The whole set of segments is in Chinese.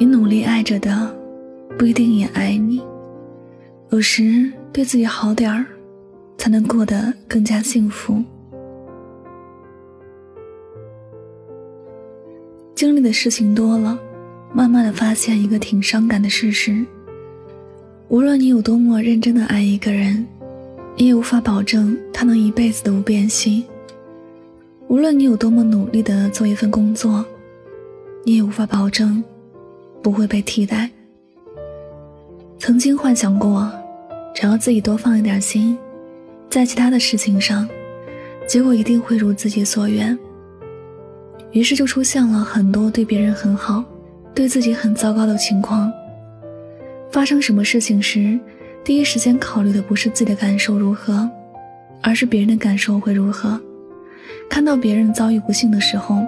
你努力爱着的，不一定也爱你。有时对自己好点儿，才能过得更加幸福。经历的事情多了，慢慢的发现一个挺伤感的事实：无论你有多么认真的爱一个人，你也无法保证他能一辈子都不变心；无论你有多么努力的做一份工作，你也无法保证不会被替代。曾经幻想过，只要自己多放一点心，在其他的事情上，结果一定会如自己所愿。于是就出现了很多对别人很好，对自己很糟糕的情况。发生什么事情时，第一时间考虑的不是自己的感受如何，而是别人的感受会如何。看到别人遭遇不幸的时候，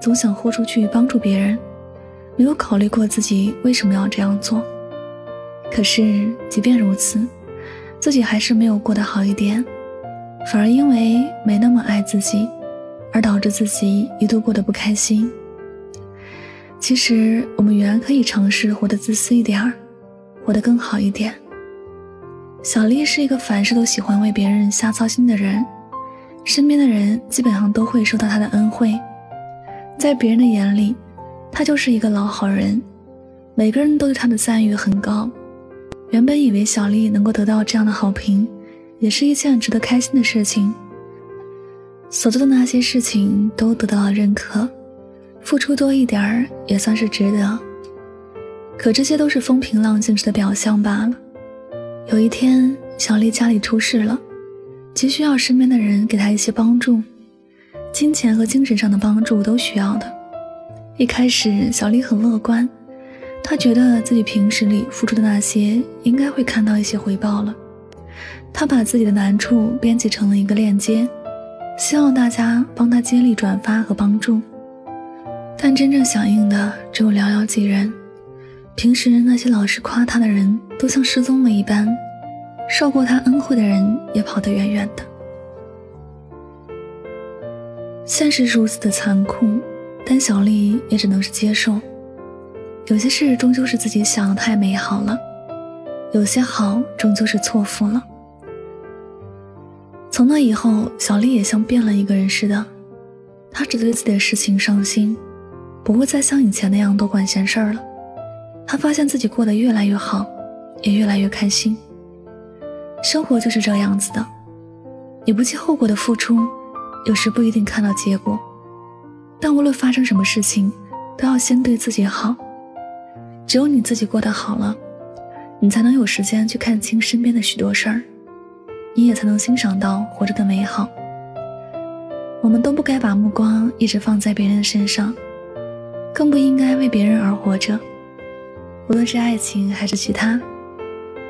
总想豁出去帮助别人，没有考虑过自己为什么要这样做。可是即便如此，自己还是没有过得好一点，反而因为没那么爱自己。而导致自己一度过得不开心。其实，我们原来可以尝试活得自私一点儿，活得更好一点。小丽是一个凡事都喜欢为别人瞎操心的人，身边的人基本上都会受到她的恩惠，在别人的眼里，他就是一个老好人，每个人都对他的赞誉很高。原本以为小丽能够得到这样的好评，也是一件值得开心的事情。所做的那些事情都得到了认可，付出多一点儿也算是值得。可这些都是风平浪静时的表象罢了。有一天，小丽家里出事了，急需要身边的人给她一些帮助，金钱和精神上的帮助都需要的。一开始，小丽很乐观，她觉得自己平时里付出的那些应该会看到一些回报了。她把自己的难处编辑成了一个链接。希望大家帮他接力转发和帮助，但真正响应的只有寥寥几人。平时那些老是夸他的人都像失踪了一般，受过他恩惠的人也跑得远远的。现实如此的残酷，但小丽也只能是接受。有些事终究是自己想的太美好了，有些好终究是错付了。从那以后，小丽也像变了一个人似的，她只对自己的事情上心，不会再像以前那样多管闲事儿了。她发现自己过得越来越好，也越来越开心。生活就是这样子的，你不计后果的付出，有时不一定看到结果，但无论发生什么事情，都要先对自己好。只有你自己过得好了，你才能有时间去看清身边的许多事儿。你也才能欣赏到活着的美好。我们都不该把目光一直放在别人身上，更不应该为别人而活着。无论是爱情还是其他，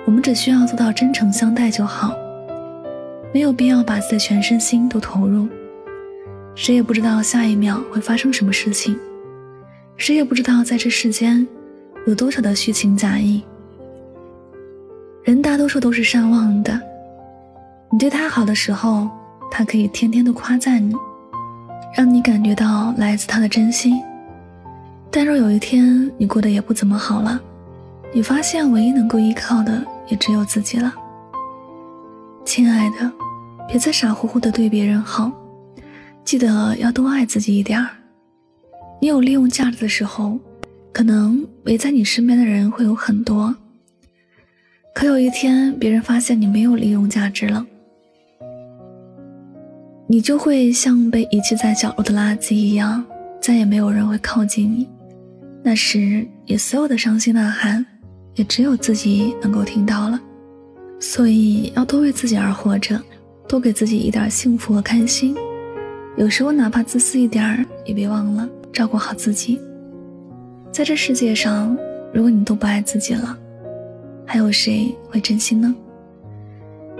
我们只需要做到真诚相待就好，没有必要把自己的全身心都投入。谁也不知道下一秒会发生什么事情，谁也不知道在这世间有多少的虚情假意。人大多数都是善忘的。你对他好的时候，他可以天天都夸赞你，让你感觉到来自他的真心。但若有一天你过得也不怎么好了，你发现唯一能够依靠的也只有自己了。亲爱的，别再傻乎乎的对别人好，记得要多爱自己一点儿。你有利用价值的时候，可能围在你身边的人会有很多，可有一天别人发现你没有利用价值了。你就会像被遗弃在角落的垃圾一样，再也没有人会靠近你。那时，你所有的伤心呐喊，也只有自己能够听到了。所以，要多为自己而活着，多给自己一点幸福和开心。有时候，哪怕自私一点儿，也别忘了照顾好自己。在这世界上，如果你都不爱自己了，还有谁会真心呢？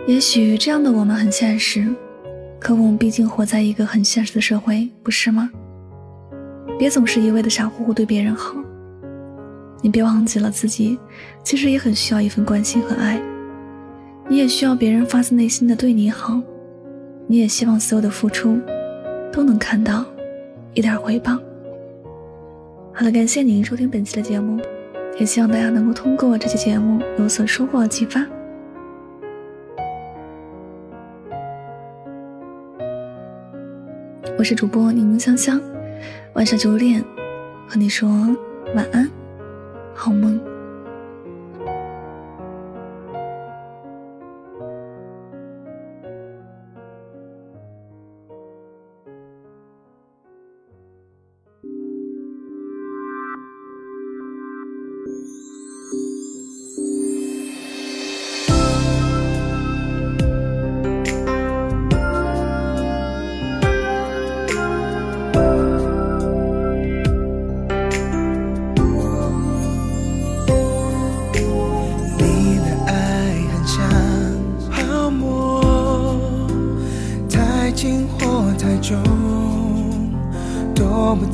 也许这样的我们很现实。可我们毕竟活在一个很现实的社会，不是吗？别总是一味的傻乎乎对别人好，你别忘记了自己其实也很需要一份关心和爱，你也需要别人发自内心的对你好，你也希望所有的付出都能看到一点回报。好了，感谢您收听本期的节目，也希望大家能够通过这期节目有所收获和启发。我是主播柠檬香香，晚上九点和你说晚安，好梦。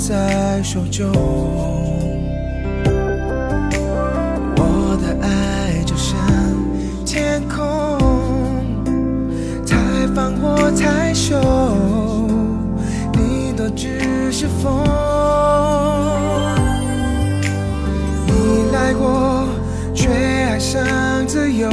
在手中，我的爱就像天空，太放或太收，你都只是风。你来过，却爱上自由，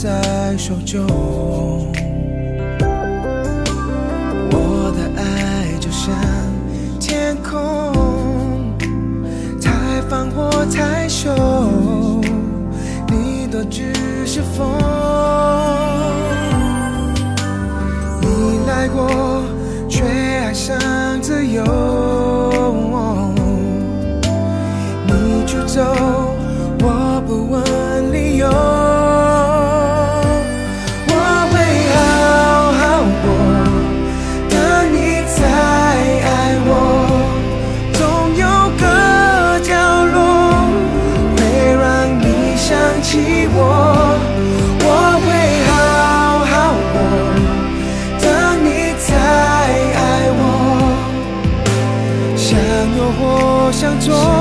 在手中，我的爱就像天空，太放或太收，你都只是风。你来过，却爱上自由，你就走，想做。